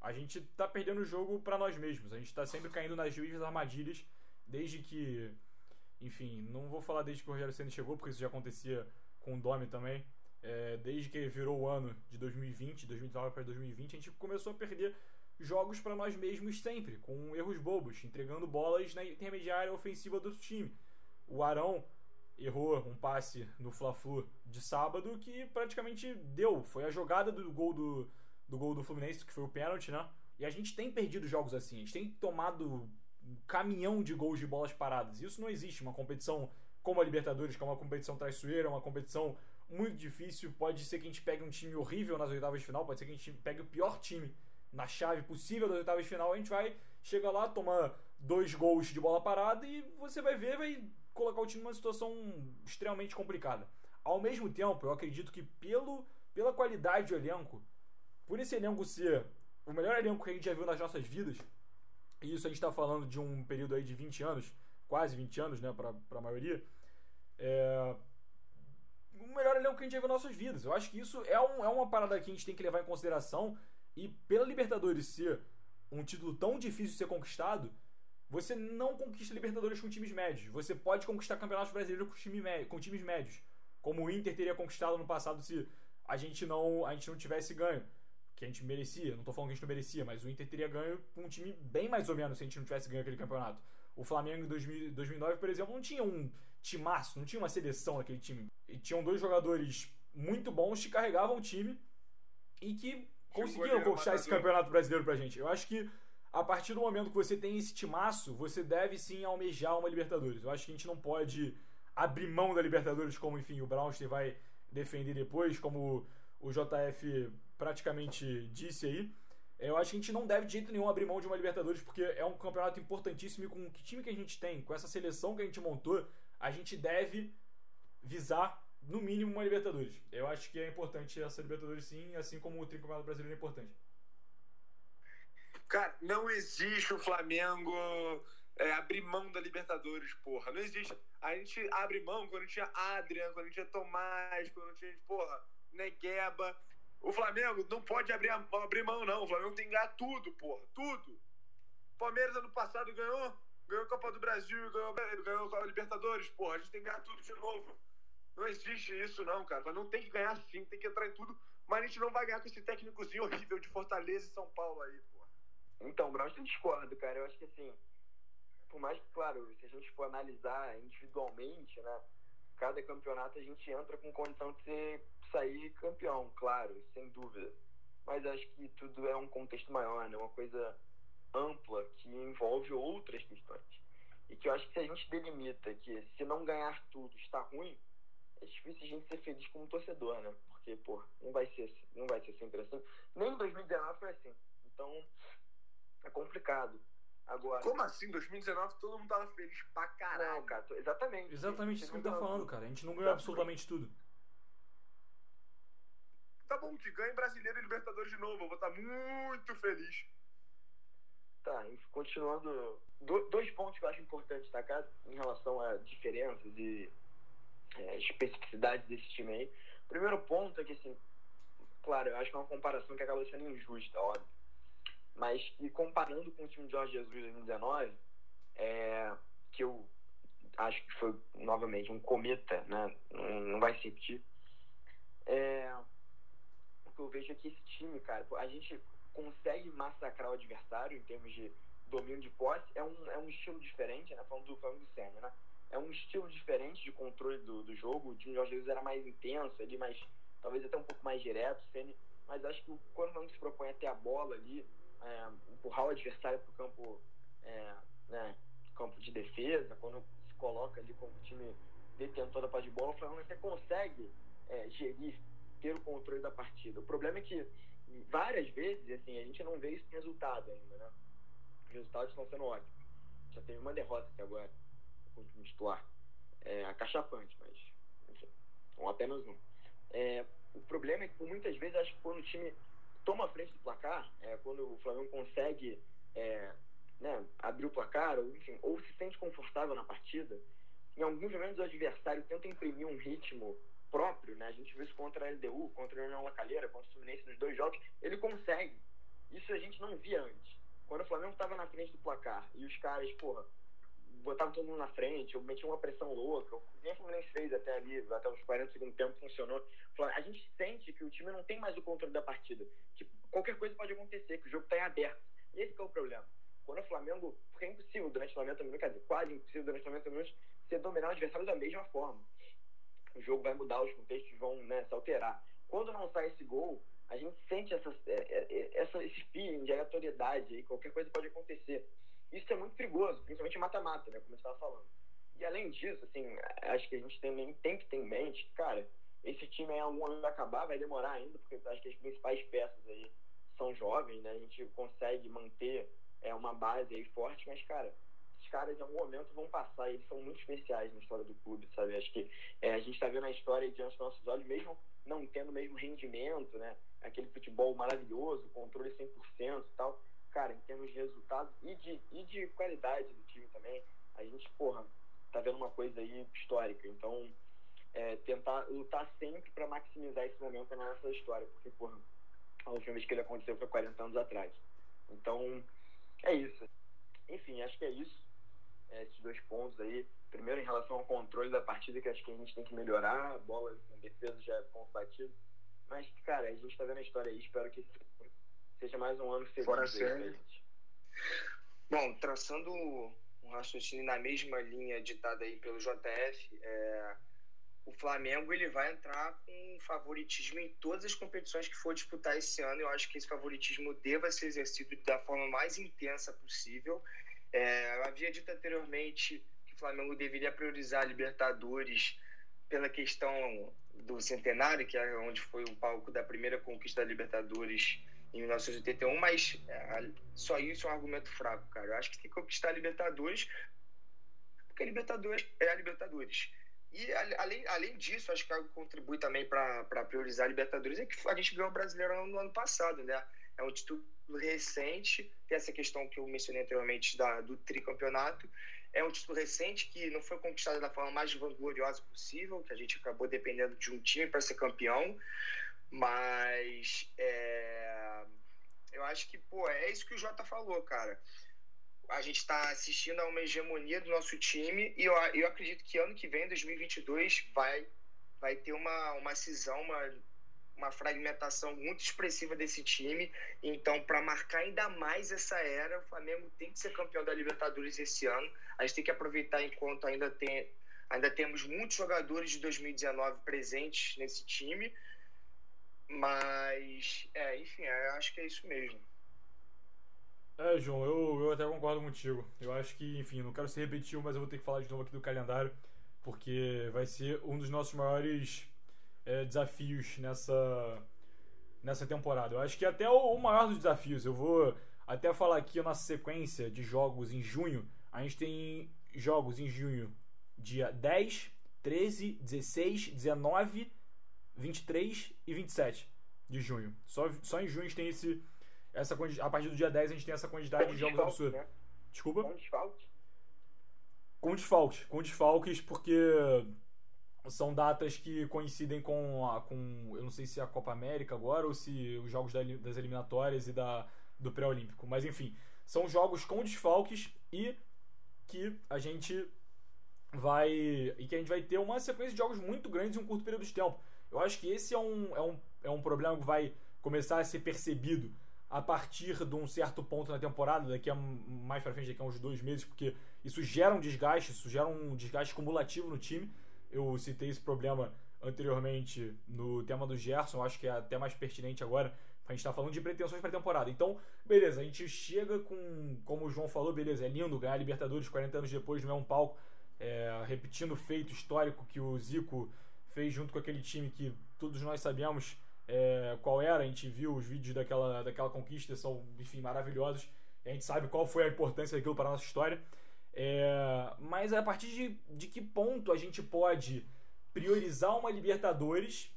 a gente tá perdendo o jogo para nós mesmos. A gente tá sempre caindo nas mesmas armadilhas desde que, enfim, não vou falar desde que o Rogério Ceni chegou, porque isso já acontecia com o Domi também. É, desde que virou o ano de 2020, 2019 para 2020, a gente começou a perder jogos para nós mesmos sempre, com erros bobos, entregando bolas na intermediária ofensiva do time. O Arão errou um passe no Fla-Flu de sábado que praticamente deu, foi a jogada do gol do, do gol do Fluminense, que foi o pênalti, né? E a gente tem perdido jogos assim, a gente tem tomado um caminhão de gols de bolas paradas. Isso não existe, uma competição como a Libertadores, que é uma competição traiçoeira, uma competição muito difícil. Pode ser que a gente pegue um time horrível nas oitavas de final, pode ser que a gente pegue o pior time na chave possível das oitavas de final. A gente vai, chega lá, toma dois gols de bola parada e você vai ver, vai colocar o time numa situação extremamente complicada. Ao mesmo tempo, eu acredito que pelo, pela qualidade do elenco, por esse elenco ser o melhor elenco que a gente já viu nas nossas vidas, e isso a gente está falando de um período aí de 20 anos, quase 20 anos, né, para a maioria, é, o melhor elenco que a gente já viu nas nossas vidas. Eu acho que isso é, um, é uma parada que a gente tem que levar em consideração, e pela Libertadores ser um título tão difícil de ser conquistado, você não conquista Libertadores com times médios. Você pode conquistar campeonatos brasileiros com, time com times médios. Como o Inter teria conquistado no passado se a gente não, a gente não tivesse ganho. Que a gente merecia. Não tô falando que a gente não merecia, mas o Inter teria ganho com um time bem mais ou menos se a gente não tivesse ganho aquele campeonato. O Flamengo em 2000, 2009, por exemplo, não tinha um timaço, não tinha uma seleção naquele time. E tinham dois jogadores muito bons que carregavam o time e que conseguiram conquistar esse campeonato brasileiro pra gente. Eu acho que a partir do momento que você tem esse timaço, você deve sim almejar uma Libertadores. Eu acho que a gente não pode abrir mão da Libertadores, como enfim o Brownstein vai defender depois, como o JF praticamente disse aí. Eu acho que a gente não deve de jeito nenhum abrir mão de uma Libertadores, porque é um campeonato importantíssimo e com o time que a gente tem, com essa seleção que a gente montou, a gente deve visar no mínimo uma Libertadores. Eu acho que é importante essa Libertadores sim, assim como o Tricampeonato Brasileiro é importante. Cara, não existe o Flamengo é, abrir mão da Libertadores, porra. Não existe. A gente abre mão quando tinha Adrian, quando tinha Tomás, quando tinha, porra, Negueba. O Flamengo não pode abrir, abrir mão, não. O Flamengo tem que ganhar tudo, porra. Tudo. Palmeiras ano passado ganhou. Ganhou a Copa do Brasil, ganhou, ganhou a Libertadores, porra. A gente tem que ganhar tudo de novo. Não existe isso, não, cara. Não tem que ganhar sim, tem que entrar em tudo. Mas a gente não vai ganhar com esse técnicozinho horrível de Fortaleza e São Paulo aí, porra. Então, Brown, eu discordo, cara. Eu acho que assim, por mais que, claro, se a gente for analisar individualmente, né? Cada campeonato a gente entra com condição de ser, sair campeão, claro, sem dúvida. Mas acho que tudo é um contexto maior, né? Uma coisa ampla que envolve outras questões. E que eu acho que se a gente delimita que se não ganhar tudo está ruim, é difícil a gente ser feliz como torcedor, né? Porque, pô, não vai ser, não vai ser sempre assim. Nem em 2019 foi assim. Então, é complicado. Agora. Como assim? 2019 todo mundo tava feliz pra caralho. Não, cara, exatamente. Exatamente isso que ele tá falando, cara. A gente não ganhou absolutamente tudo. Tá bom, que ganhe brasileiro e Libertadores de novo. Eu vou estar muito feliz. Tá, continuando. dois pontos que eu acho importantes destacar em relação a diferenças e é, especificidades desse time aí. Primeiro ponto é que, assim, claro, eu acho que é uma comparação que acaba sendo injusta, óbvio mas que comparando com o time de Jorge Jesus de 2019, é, que eu acho que foi novamente um cometa, né? não, não vai se repetir. É, o que eu vejo é que esse time, cara, a gente consegue massacrar o adversário em termos de domínio de posse, é um, é um estilo diferente, né? Falando do Flamengo do Senna, né? É um estilo diferente de controle do, do jogo. O time de Jorge Jesus era mais intenso ali, mais, talvez até um pouco mais direto, mas acho que quando o Flamengo se propõe a ter a bola ali, é, empurrar o adversário para o campo, é, né, campo de defesa, quando se coloca ali como time detentor da parte de bola, o Flamengo até consegue é, gerir, ter o controle da partida. O problema é que várias vezes assim, a gente não vê isso em resultado ainda, né? Os resultados estão sendo ótimos. Já teve uma derrota até agora com o time titular. É, acachapante, mas enfim, apenas um. É, o problema é que por muitas vezes acho que quando o time toma a frente do placar, é, quando o Flamengo consegue é, né, abrir o placar, ou, enfim, ou se sente confortável na partida, em alguns momentos o adversário tenta imprimir um ritmo próprio, né? A gente viu isso contra a LDU, contra a União Lacalheira, contra o Fluminense nos dois jogos, ele consegue. Isso a gente não via antes. Quando o Flamengo estava na frente do placar e os caras, porra, botavam todo mundo na frente, ou metiam uma pressão louca, nem o Fluminense fez até ali, até os 40 segundos tempo funcionou. A gente sente que o time não tem mais o controle da partida. Que qualquer coisa pode acontecer, que o jogo está em aberto. Esse é o problema. Quando o Flamengo, porque é impossível durante 90 minutos, quer dizer, quase impossível durante 90 minutos, você dominar o adversário da mesma forma. O jogo vai mudar, os contextos vão né, se alterar. Quando não sai esse gol, a gente sente essa, é, é, essa, esse feeling de aleatoriedade, aí, qualquer coisa pode acontecer. Isso é muito perigoso, principalmente mata-mata, né, como você estava falando. E além disso, assim, acho que a gente também tem que ter em mente, cara, esse time em algum ano vai acabar, vai demorar ainda, porque acho que as principais peças aí são jovens, né? A gente consegue manter é, uma base aí forte, mas, cara, esses caras em algum momento vão passar, eles são muito especiais na história do clube, sabe? Acho que é, a gente está vendo a história diante dos nossos olhos, mesmo não tendo o mesmo rendimento, né? Aquele futebol maravilhoso, controle 100% e tal. Cara, em termos de resultados e de, e de qualidade do time também, a gente, porra, tá vendo uma coisa aí histórica. Então, é, tentar lutar sempre para maximizar esse momento na nossa história, porque, porra, a última vez que ele aconteceu foi 40 anos atrás. Então, é isso. Enfim, acho que é isso. É, esses dois pontos aí. Primeiro, em relação ao controle da partida, que acho que a gente tem que melhorar. A bola na defesa já é ponto batido. Mas, cara, a gente tá vendo a história aí. Espero que seja mais um ano feliz Fora sério. Bom, traçando um raciocínio na mesma linha ditada aí pelo JF, é, o Flamengo ele vai entrar com favoritismo em todas as competições que for disputar esse ano. Eu acho que esse favoritismo deva ser exercido da forma mais intensa possível. É, eu havia dito anteriormente que o Flamengo deveria priorizar a Libertadores pela questão do centenário, que é onde foi o palco da primeira conquista da Libertadores em 1981, mas é, só isso é um argumento fraco, cara. Eu acho que tem que conquistar a Libertadores, porque a Libertadores é a Libertadores. E além, além disso, acho que algo contribui também para priorizar a Libertadores é que a gente ganhou o Brasileirão no ano passado, né? É um título recente, tem essa questão que eu mencionei anteriormente da, do tricampeonato. É um título recente que não foi conquistado da forma mais vangloriosa possível, que a gente acabou dependendo de um time para ser campeão. Mas é, eu acho que, pô, é isso que o Jota falou, cara. A gente está assistindo a uma hegemonia do nosso time e eu, eu acredito que ano que vem, 2022, vai, vai ter uma, uma cisão, uma, uma fragmentação muito expressiva desse time. Então, para marcar ainda mais essa era, o Flamengo tem que ser campeão da Libertadores esse ano. A gente tem que aproveitar enquanto ainda tem ainda temos muitos jogadores de 2019 presentes nesse time. Mas, é, enfim, eu acho que é isso mesmo. É, João, eu, eu até concordo contigo. Eu acho que, enfim, não quero ser repetitivo, mas eu vou ter que falar de novo aqui do calendário, porque vai ser um dos nossos maiores é, desafios nessa, nessa temporada. Eu acho que até o, o maior dos desafios. Eu vou até falar aqui a nossa sequência de jogos em junho. A gente tem jogos em junho, dia 10, 13, 16, 19, 23 e 27 de junho. Só, só em junho a gente tem esse essa a partir do dia 10 a gente tem essa quantidade de jogos absurda. né? Desculpa? Com desfalque. Com desfalques. Com desfalques porque são datas que coincidem com a, com eu não sei se é a Copa América agora ou se os jogos das eliminatórias e da do pré-olímpico, mas enfim, são jogos com desfalques e que a gente vai e que a gente vai ter uma sequência de jogos muito grandes em um curto período de tempo. Eu acho que esse é um, é um, é um problema que vai começar a ser percebido a partir de um certo ponto na temporada, daqui a mais pra frente, daqui a uns dois meses, porque isso gera um desgaste, isso gera um desgaste cumulativo no time. Eu citei esse problema anteriormente no tema do Gerson, acho que é até mais pertinente agora. A gente tá falando de pretensões pra temporada. Então, beleza, a gente chega com, como o João falou, beleza, é lindo ganhar a Libertadores 40 anos depois, não é um palco. É, repetindo o feito histórico que o Zico fez junto com aquele time que todos nós sabemos é, qual era, a gente viu os vídeos daquela, daquela conquista, são, enfim, maravilhosos. A gente sabe qual foi a importância daquilo para a nossa história. É, mas a partir de, de que ponto a gente pode priorizar uma Libertadores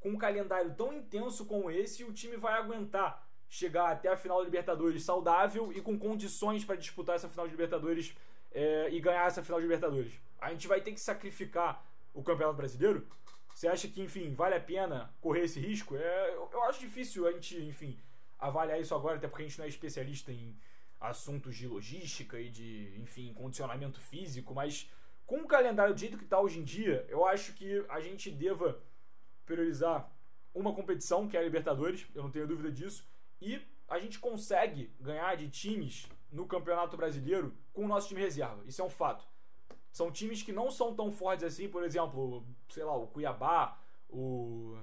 com um calendário tão intenso como esse e o time vai aguentar chegar até a final da Libertadores saudável e com condições para disputar essa final de Libertadores é, e ganhar essa final de Libertadores? A gente vai ter que sacrificar o Campeonato Brasileiro? Você acha que, enfim, vale a pena correr esse risco? É, eu, eu acho difícil a gente, enfim, avaliar isso agora, até porque a gente não é especialista em assuntos de logística e de, enfim, condicionamento físico, mas com o calendário do jeito que está hoje em dia, eu acho que a gente deva priorizar uma competição, que é a Libertadores, eu não tenho dúvida disso, e a gente consegue ganhar de times no Campeonato Brasileiro com o nosso time reserva. Isso é um fato. São times que não são tão fortes assim, por exemplo, sei lá, o Cuiabá, o.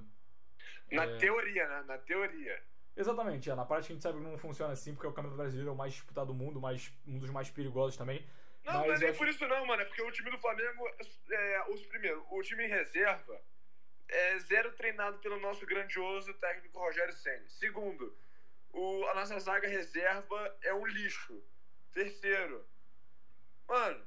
Na É. teoria, né? Na teoria. Exatamente, é, na prática a gente sabe que não funciona assim, porque o Campeonato Brasileiro é o mais disputado do mundo, mas um dos mais perigosos também. Não, Mas não é nem acho- por isso não, mano. É porque o time do Flamengo, é, os primeiro, o time em reserva é zero treinado pelo nosso grandioso técnico Rogério Senna. Segundo, o, a nossa zaga reserva é um lixo. Terceiro, Mano,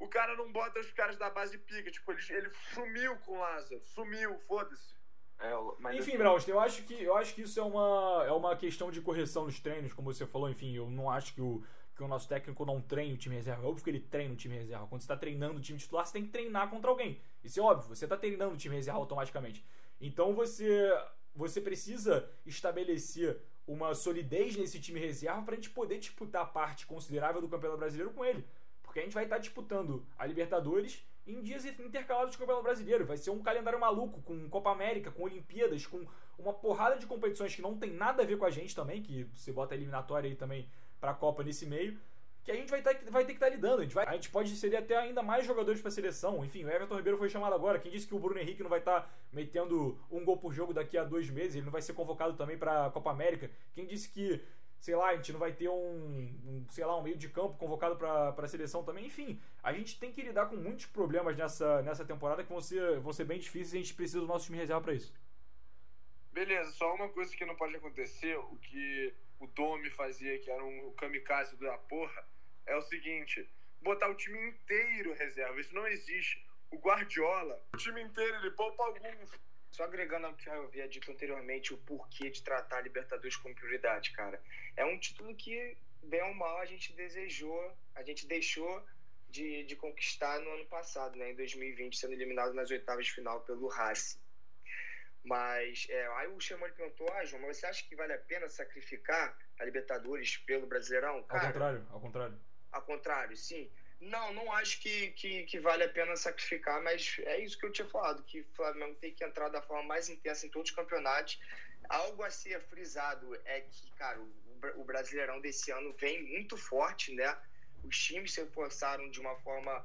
o cara não bota os caras da base pica. Tipo, ele, ele sumiu com o Lázaro. Sumiu, foda-se. É, mas Enfim, Braust, eu acho que eu acho que isso é uma, é uma questão de correção dos treinos, como você falou. Enfim, eu não acho que o, que o nosso técnico não treine o time reserva. É óbvio que ele treina o time reserva. Quando você está treinando o time titular, você tem que treinar contra alguém. Isso é óbvio. Você está treinando o time reserva automaticamente. Então você você precisa estabelecer uma solidez nesse time reserva para a gente poder disputar parte considerável do Campeonato Brasileiro com ele. Porque a gente vai estar disputando a Libertadores em dias intercalados do Campeonato Brasileiro. Vai ser um calendário maluco, com Copa América, com Olimpíadas, com uma porrada de competições que não tem nada a ver com a gente também, que você bota a eliminatória aí também para a Copa nesse meio, que a gente vai, tá, vai ter que estar lidando. A gente, vai, a gente pode ceder até ainda mais jogadores para a seleção. Enfim, o Everton Ribeiro foi chamado agora. Quem disse que o Bruno Henrique não vai estar metendo um gol por jogo daqui a dois meses? Ele não vai ser convocado também para a Copa América? Quem disse que sei lá, a gente não vai ter um, um sei lá, um meio de campo convocado para a seleção também. Enfim, a gente tem que lidar com muitos problemas nessa, nessa temporada que vão ser, vão ser bem difíceis e a gente precisa do nosso time reserva para isso. Beleza, só uma coisa que não pode acontecer, o que o Domi fazia, que era um kamikaze da porra, é o seguinte: botar o time inteiro reserva. Isso não existe. O Guardiola, o time inteiro, ele poupa alguns. Só agregando ao que eu havia dito anteriormente, o porquê de tratar a Libertadores como prioridade, cara. É um título que, bem ou mal, a gente desejou, a gente deixou de, de conquistar no ano passado, né, em 2020, sendo eliminado nas oitavas de final pelo Racing. Mas é, aí o Chamoni perguntou: Ah, João, mas você acha que vale a pena sacrificar a Libertadores pelo Brasileirão? Cara, ao contrário, ao contrário. Ao contrário, sim. Não, não acho que, que, que, vale a pena sacrificar, mas é isso que eu tinha falado, que o Flamengo tem que entrar da forma mais intensa em todos os campeonatos. Algo a ser frisado é que, cara, o, o Brasileirão desse ano vem muito forte, né? Os times se reforçaram de uma forma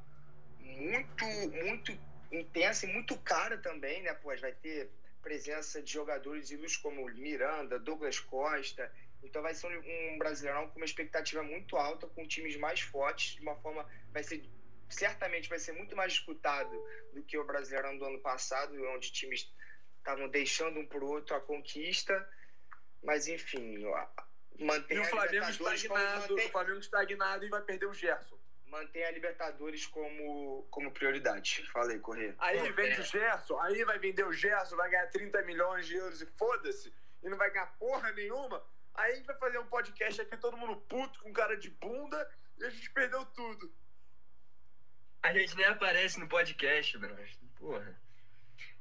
muito, muito intensa e muito cara também, né? Pois vai ter presença de jogadores ilustres como Miranda, Douglas Costa, então vai ser um Brasileirão com uma expectativa muito alta, com times mais fortes, de uma forma vai ser certamente vai ser muito mais disputado do que o Brasileirão do ano passado, onde times estavam deixando um por outro a conquista. Mas enfim, mantém e o Flamengo estagnado, mantém... o Flamengo estagnado e vai perder o Gerson. Mantém a Libertadores como, como prioridade. Falei, correr. Aí vende é. o Gerson, aí vai vender o Gerson, vai ganhar 30 milhões de euros e foda-se, e não vai ganhar porra nenhuma. Aí a gente vai fazer um podcast aqui, todo mundo puto, com cara de bunda, e a gente perdeu tudo. A gente nem aparece no podcast, Bruno. Porra.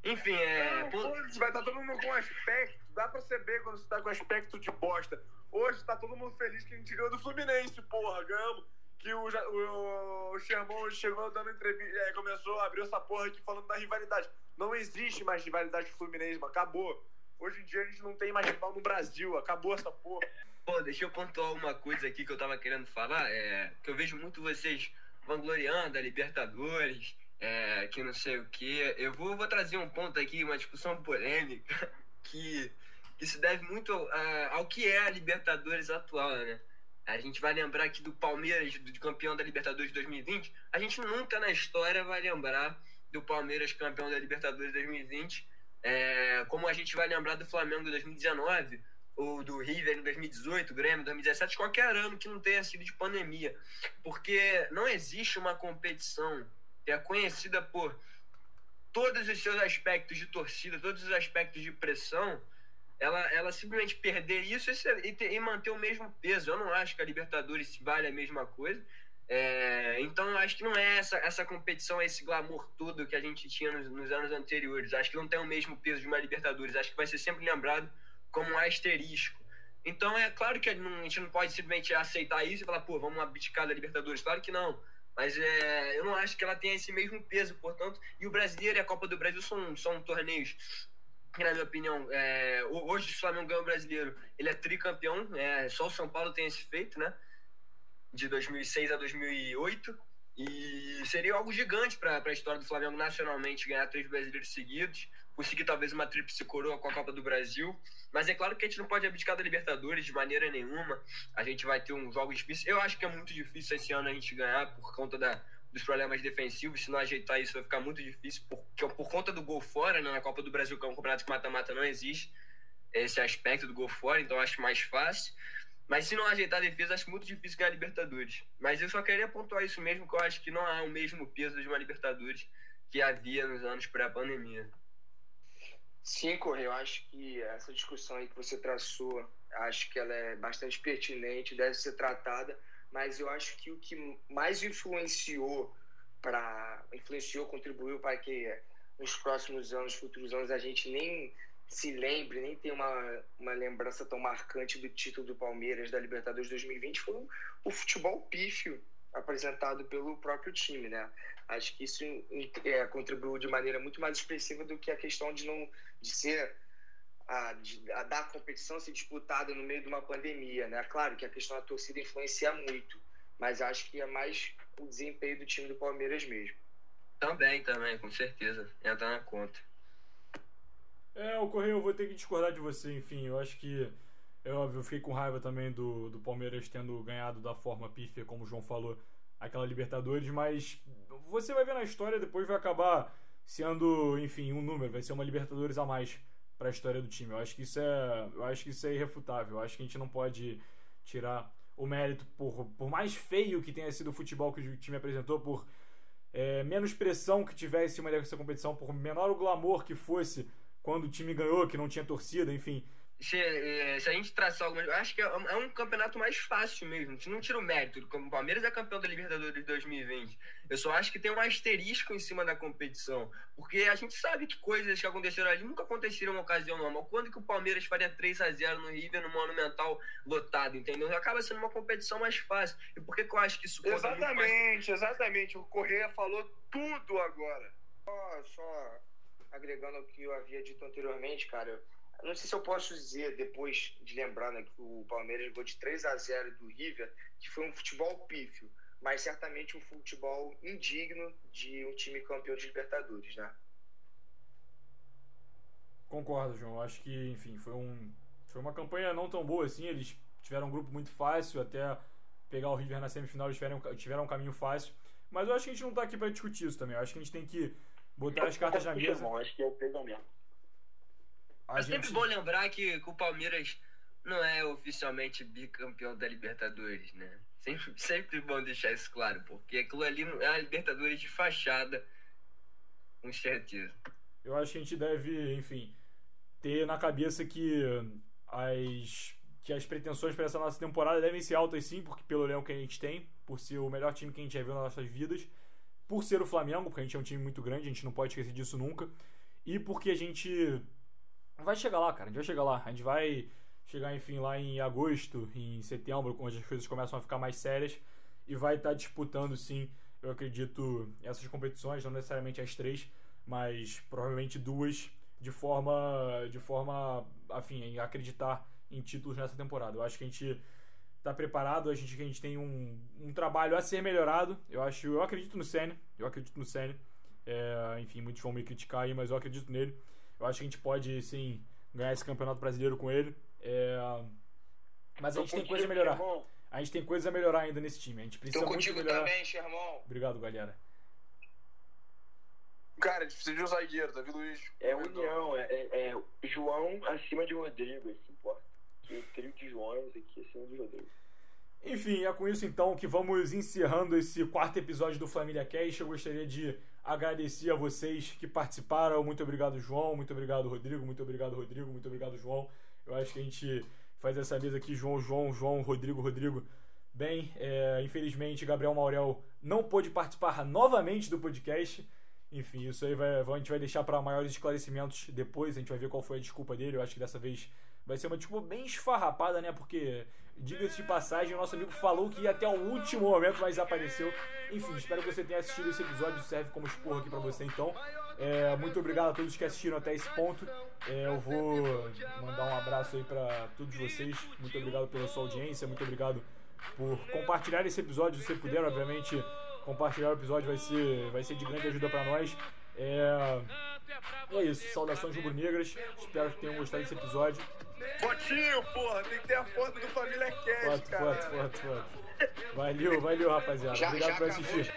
Enfim, é. Não, vai estar tá todo mundo com aspecto. Dá pra saber quando você tá com aspecto de bosta. Hoje tá todo mundo feliz que a gente ganhou do Fluminense, porra. Ganhamos. Que o, o, o Sherman chegou dando entrevista. É, começou a abrir essa porra aqui falando da rivalidade. Não existe mais rivalidade com o Fluminense, mano. Acabou. Hoje em dia a gente não tem mais rival no Brasil, acabou essa porra. Pô, deixa eu pontuar uma coisa aqui que eu tava querendo falar, é que eu vejo muito vocês vangloriando a Libertadores, é, que não sei o que. Eu vou, vou trazer um ponto aqui, uma discussão polêmica, que, se deve muito ao, ao que é a Libertadores atual, né? A gente vai lembrar aqui do Palmeiras, do campeão da Libertadores 2020. A gente nunca na história vai lembrar do Palmeiras campeão da Libertadores 2020 é, como a gente vai lembrar do Flamengo em 2019, ou do River em 2018, Grêmio em 2017, qualquer ano que não tenha sido de pandemia. Porque não existe uma competição que é conhecida por todos os seus aspectos de torcida, todos os aspectos de pressão, ela, ela simplesmente perder isso e, e, manter o mesmo peso. Eu não acho que a Libertadores vale a mesma coisa. É, então acho que não é essa, essa competição, esse glamour todo que a gente tinha nos, nos, anos anteriores. Acho que não tem o mesmo peso de uma Libertadores. Acho que vai ser sempre lembrado como um asterisco. Então é claro que a gente não pode simplesmente aceitar isso e falar, pô, vamos abdicar da Libertadores. Claro que não. Mas é, eu não acho que ela tenha esse mesmo peso, portanto. E o Brasileiro e a Copa do Brasil são, são torneios na minha opinião, é, hoje o Flamengo ganha o Brasileiro. Ele é tricampeão, é, só o São Paulo tem esse feito, né? De 2006 a 2008. E seria algo gigante para a história do Flamengo nacionalmente ganhar três brasileiros seguidos, conseguir talvez uma tríplice coroa com a Copa do Brasil. Mas é claro que a gente não pode abdicar da Libertadores de maneira nenhuma. A gente vai ter um jogo difícil. Eu acho que é muito difícil esse ano a gente ganhar por conta da, dos problemas defensivos. Se não ajeitar isso, vai ficar muito difícil. Por, por conta do gol fora, né, na Copa do Brasil, que é um campeonato que mata-mata, não existe esse aspecto do gol fora, então acho mais fácil. Mas se não ajeitar a defesa, acho muito difícil ganhar a Libertadores. Mas eu só queria pontuar isso mesmo, que eu acho que não há o mesmo peso de uma Libertadores que havia nos anos pré-pandemia. Sim, Correia, eu acho que essa discussão aí que você traçou, acho que ela é bastante pertinente, deve ser tratada, mas eu acho que o que mais influenciou para influenciou, contribuiu para que nos próximos anos, futuros anos, a gente nem se lembre, nem tenha uma, uma lembrança tão marcante do título do Palmeiras da Libertadores 2020 foi o, o futebol pífio apresentado pelo próprio time, né? Acho que isso é, contribuiu de maneira muito mais expressiva do que a questão de não de ser a, de, a da competição ser disputada no meio de uma pandemia, né? Claro que a questão da torcida influencia muito, mas acho que é mais o desempenho do time do Palmeiras mesmo. Também, também, com certeza. Entra na conta. É, o Correio, eu vou ter que discordar de você, enfim, eu acho que é óbvio, eu fiquei com raiva também do, do Palmeiras tendo ganhado da forma pífia, como o João falou, aquela Libertadores, mas você vai ver na história, depois vai acabar sendo, enfim, um número, vai ser uma Libertadores a mais para a história do time. Eu acho que isso é, eu acho que isso é irrefutável. Eu acho que a gente não pode tirar o mérito por, por mais feio que tenha sido o futebol que o time apresentou, por é, menos pressão que tivesse uma dessa competição, por menor o glamour que fosse quando o time ganhou, que não tinha torcida, enfim se, eh, se, a gente traçar algumas. Eu acho que é, é um campeonato mais fácil mesmo. A gente não tira o mérito. Como o Palmeiras é campeão da Libertadores de 2020. Eu só acho que tem um asterisco em cima da competição. Porque a gente sabe que coisas que aconteceram ali nunca aconteceram em ocasião normal. Quando que o Palmeiras faria 3 a 0 no River no Monumental lotado, entendeu? Acaba sendo uma competição mais fácil. E por que, que eu acho que isso Exatamente, mais... exatamente. O Correia falou tudo agora. Só, só agregando o que eu havia dito anteriormente, cara não sei se eu posso dizer, depois de lembrar né, que o Palmeiras levou de 3 a 0 do River, que foi um futebol pífio, mas certamente um futebol indigno de um time campeão de Libertadores, né? Concordo, João. Acho que, enfim, foi, um, foi uma campanha não tão boa assim. Eles tiveram um grupo muito fácil, até pegar o River na semifinal eles tiveram, tiveram um caminho fácil. Mas eu acho que a gente não está aqui para discutir isso também. Eu acho que a gente tem que botar as cartas na mesa. Acho que é o peso mesmo. A é gente... sempre bom lembrar que, que, o Palmeiras não é oficialmente bicampeão da Libertadores, né? Sempre, sempre bom deixar isso claro, porque aquilo ali é a Libertadores de fachada, com certeza. Eu acho que a gente deve, enfim, ter na cabeça que as, que as pretensões para essa nossa temporada devem ser altas sim, porque pelo leão que a gente tem, por ser o melhor time que a gente já viu nas nossas vidas, por ser o Flamengo, porque a gente é um time muito grande, a gente não pode esquecer disso nunca, e porque a gente vai chegar lá, cara. A gente vai chegar lá. A gente vai chegar, enfim, lá em agosto, em setembro, quando as coisas começam a ficar mais sérias. E vai estar tá disputando, sim, eu acredito, essas competições, não necessariamente as três, mas provavelmente duas, de forma, de forma, afim, acreditar em títulos nessa temporada. Eu acho que a gente está preparado, a gente, a gente tem um, um trabalho a ser melhorado. Eu acho, eu acredito no Senna, eu acredito no Senna. É, enfim, muitos vão me criticar aí, mas eu acredito nele. Eu acho que a gente pode, sim, ganhar esse campeonato brasileiro com ele. É... Mas a gente tem coisa a melhorar. A gente tem coisa a melhorar ainda nesse time. A gente precisa Tô muito melhorar. também, Xermão. Obrigado, galera. Cara, a gente precisa de um zagueiro, Davi Luiz. É união, é, é, é, João acima de Rodrigo, isso Que trio de Joões aqui acima de Rodrigo. Enfim, é com isso então que vamos encerrando esse quarto episódio do Família Cast. Eu gostaria de agradecer a vocês que participaram. Muito obrigado, João. Muito obrigado, Rodrigo. Muito obrigado, Rodrigo. Muito obrigado, João. Eu acho que a gente faz essa mesa aqui, João, João, João, Rodrigo, Rodrigo. Bem, é, infelizmente, Gabriel Maurel não pôde participar novamente do podcast. Enfim, isso aí vai, a gente vai deixar para maiores esclarecimentos depois. A gente vai ver qual foi a desculpa dele. Eu acho que dessa vez vai ser uma desculpa bem esfarrapada, né? Porque Diga-se de passagem, o nosso amigo falou que ia até o último momento, mas apareceu. Enfim, espero que você tenha assistido esse episódio, serve como esporro aqui pra você então. É, muito obrigado a todos que assistiram até esse ponto. É, eu vou mandar um abraço aí pra todos vocês. Muito obrigado pela sua audiência, muito obrigado por compartilhar esse episódio, se você puder, obviamente. Compartilhar o episódio vai ser, vai ser de grande ajuda para nós. É, é isso, saudações rubro-negras. Espero que tenham gostado desse episódio. Fotinho, porra, tem que ter a foto do Família Cast, foto, cara. Foto, foto, foto. Valeu, valeu, rapaziada. Já, Obrigado já por assistir.